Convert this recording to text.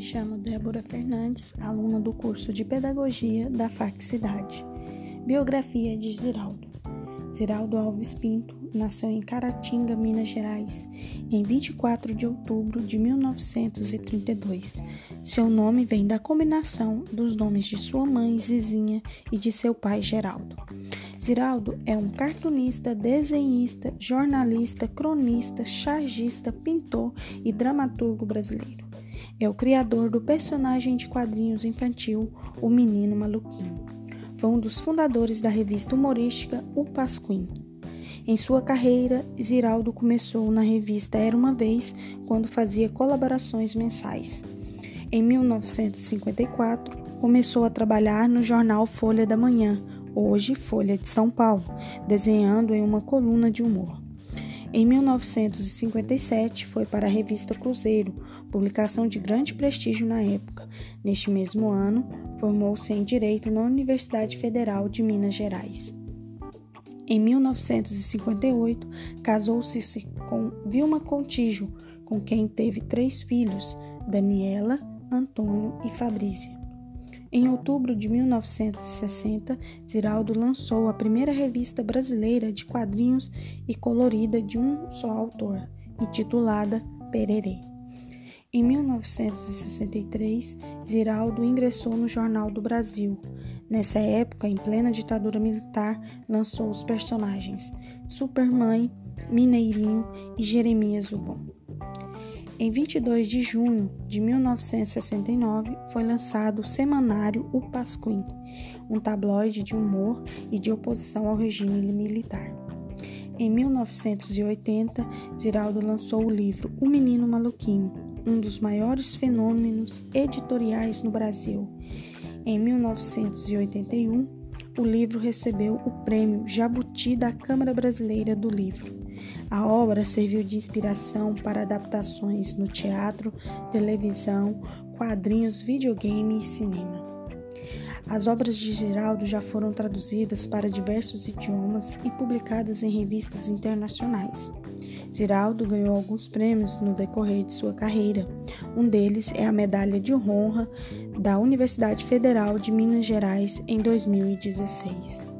chamo Débora Fernandes, aluna do curso de Pedagogia da FAC Cidade. Biografia de Ziraldo. Ziraldo Alves Pinto nasceu em Caratinga, Minas Gerais, em 24 de outubro de 1932. Seu nome vem da combinação dos nomes de sua mãe, Zizinha, e de seu pai, Geraldo. Ziraldo é um cartunista, desenhista, jornalista, cronista, chargista, pintor e dramaturgo brasileiro. É o criador do personagem de quadrinhos infantil O Menino Maluquinho. Foi um dos fundadores da revista humorística O Pasquim. Em sua carreira, Ziraldo começou na revista Era uma Vez, quando fazia colaborações mensais. Em 1954, começou a trabalhar no jornal Folha da Manhã, hoje Folha de São Paulo, desenhando em uma coluna de humor. Em 1957, foi para a revista Cruzeiro, publicação de grande prestígio na época. Neste mesmo ano, formou-se em Direito na Universidade Federal de Minas Gerais. Em 1958, casou-se com Vilma Contígio, com quem teve três filhos, Daniela, Antônio e Fabrícia. Em outubro de 1960, Ziraldo lançou a primeira revista brasileira de quadrinhos e colorida de um só autor, intitulada Pererê. Em 1963, Ziraldo ingressou no Jornal do Brasil. Nessa época, em plena ditadura militar, lançou os personagens Supermãe, Mineirinho e Jeremias Ubon. Em 22 de junho de 1969 foi lançado o semanário O Pasquim, um tabloide de humor e de oposição ao regime militar. Em 1980, Ziraldo lançou o livro O Menino Maluquinho, um dos maiores fenômenos editoriais no Brasil. Em 1981, o livro recebeu o prêmio Jabuti da Câmara Brasileira do Livro. A obra serviu de inspiração para adaptações no teatro, televisão, quadrinhos, videogame e cinema. As obras de Geraldo já foram traduzidas para diversos idiomas e publicadas em revistas internacionais. Giraldo ganhou alguns prêmios no decorrer de sua carreira. Um deles é a Medalha de Honra da Universidade Federal de Minas Gerais em 2016.